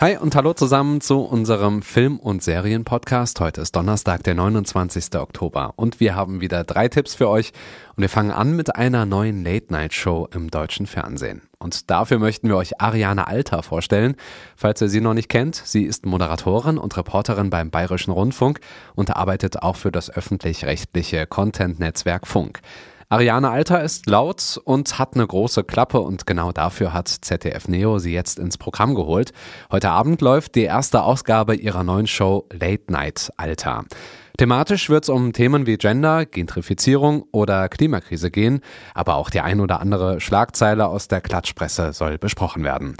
Hi und hallo zusammen zu unserem Film- und Serienpodcast. Heute ist Donnerstag, der 29. Oktober und wir haben wieder drei Tipps für euch und wir fangen an mit einer neuen Late-Night-Show im deutschen Fernsehen. Und dafür möchten wir euch Ariane Alter vorstellen. Falls ihr sie noch nicht kennt, sie ist Moderatorin und Reporterin beim Bayerischen Rundfunk und arbeitet auch für das öffentlich-rechtliche Content-Netzwerk Funk. Ariane Alter ist laut und hat eine große Klappe und genau dafür hat ZDF Neo sie jetzt ins Programm geholt. Heute Abend läuft die erste Ausgabe ihrer neuen Show Late Night Alter. Thematisch wird es um Themen wie Gender, Gentrifizierung oder Klimakrise gehen, aber auch die ein oder andere Schlagzeile aus der Klatschpresse soll besprochen werden.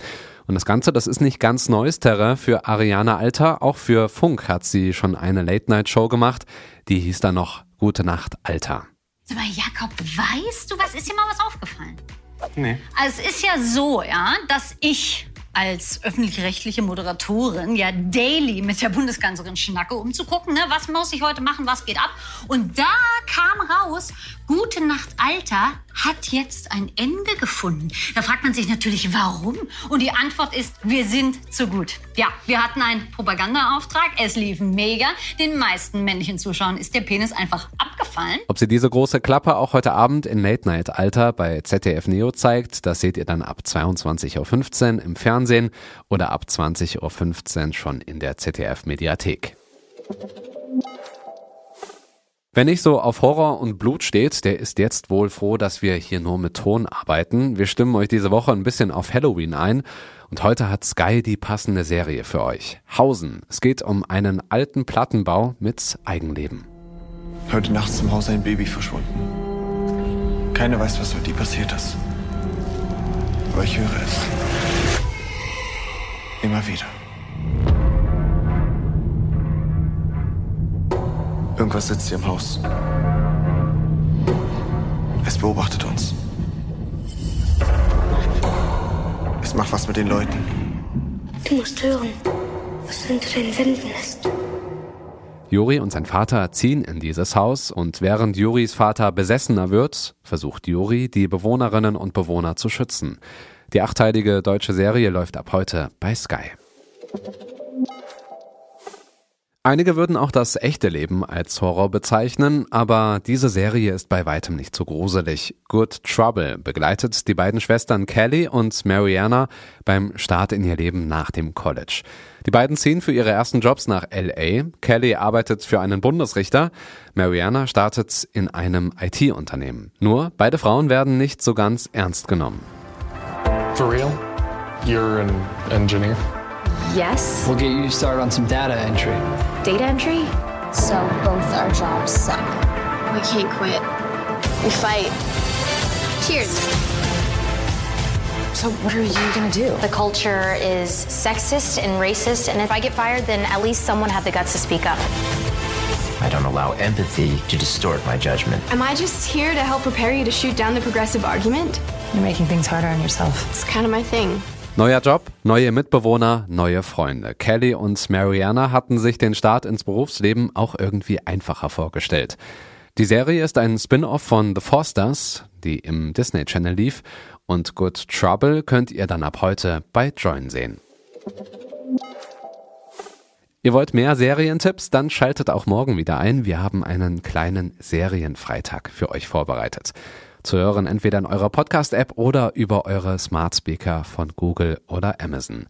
Und das Ganze, das ist nicht ganz neues Terrain für Ariane Alter. Auch für Funk hat sie schon eine Late-Night-Show gemacht. Die hieß dann noch Gute Nacht Alter. Sag mal, Jakob, weißt du, was ist dir mal was aufgefallen? Nee. Also es ist ja so, ja, dass ich als öffentlich-rechtliche Moderatorin ja daily mit der Bundeskanzlerin schnacke, um zu gucken, ne, was muss ich heute machen, was geht ab. Und da kam raus, Gute Nacht Alter hat jetzt ein Ende gefunden. Da fragt man sich natürlich, warum? Und die Antwort ist, wir sind zu gut. Ja, wir hatten einen Propagandaauftrag, es lief mega. Den meisten männlichen Zuschauern ist der Penis einfach abgefallen. Ob sie diese große Klappe auch heute Abend in Late Night Alter bei ZDF Neo zeigt, das seht ihr dann ab 22.15 Uhr im Fernsehen oder ab 20.15 Uhr schon in der ZDF Mediathek. Wer nicht so auf Horror und Blut steht, der ist jetzt wohl froh, dass wir hier nur mit Ton arbeiten. Wir stimmen euch diese Woche ein bisschen auf Halloween ein und heute hat Sky die passende Serie für euch. Hausen. Es geht um einen alten Plattenbau mit Eigenleben. Heute Nacht ist im Haus ein Baby verschwunden. Keiner weiß, was mit ihm passiert ist. Immer wieder. Irgendwas sitzt hier im Haus. Es beobachtet uns. Es macht was mit den Leuten. Du musst hören, was hinter den Wänden ist. Juri und sein Vater ziehen in dieses Haus und während Juris Vater besessener wird, versucht Juri, die Bewohnerinnen und Bewohner zu schützen. Die achteilige deutsche Serie läuft ab heute bei Sky. Einige würden auch das echte Leben als Horror bezeichnen, aber diese Serie ist bei weitem nicht so gruselig. Good Trouble begleitet die beiden Schwestern Kelly und Mariana beim Start in ihr Leben nach dem College. Die beiden ziehen für ihre ersten Jobs nach LA. Kelly arbeitet für einen Bundesrichter. Mariana startet in einem IT-Unternehmen. Nur beide Frauen werden nicht so ganz ernst genommen. For real? You're an engineer? Yes. We'll get you started on some data entry. Data entry? So both our jobs suck. We can't quit. We fight. Cheers. So, what are you gonna do? The culture is sexist and racist, and if I get fired, then at least someone had the guts to speak up. I don't allow empathy to distort my judgment. Am I just here to help prepare you to shoot down the progressive argument? You're making things harder on yourself. It's kind of my thing. Neuer Job, neue Mitbewohner, neue Freunde. Kelly und Mariana hatten sich den Start ins Berufsleben auch irgendwie einfacher vorgestellt. Die Serie ist ein Spin-off von The Forsters, die im Disney Channel lief, und Good Trouble könnt ihr dann ab heute bei Join sehen. Ihr wollt mehr Serientipps? Dann schaltet auch morgen wieder ein. Wir haben einen kleinen Serienfreitag für euch vorbereitet. Zu hören entweder in eurer Podcast-App oder über eure Smart Speaker von Google oder Amazon.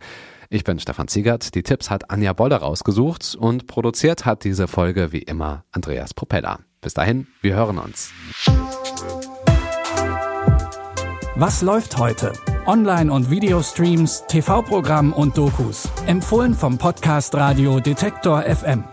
Ich bin Stefan Ziegert. Die Tipps hat Anja Bolle rausgesucht und produziert hat diese Folge wie immer Andreas Propeller. Bis dahin, wir hören uns. Was läuft heute? Online- und Videostreams, TV-Programm und Dokus. Empfohlen vom Podcast Radio Detektor FM.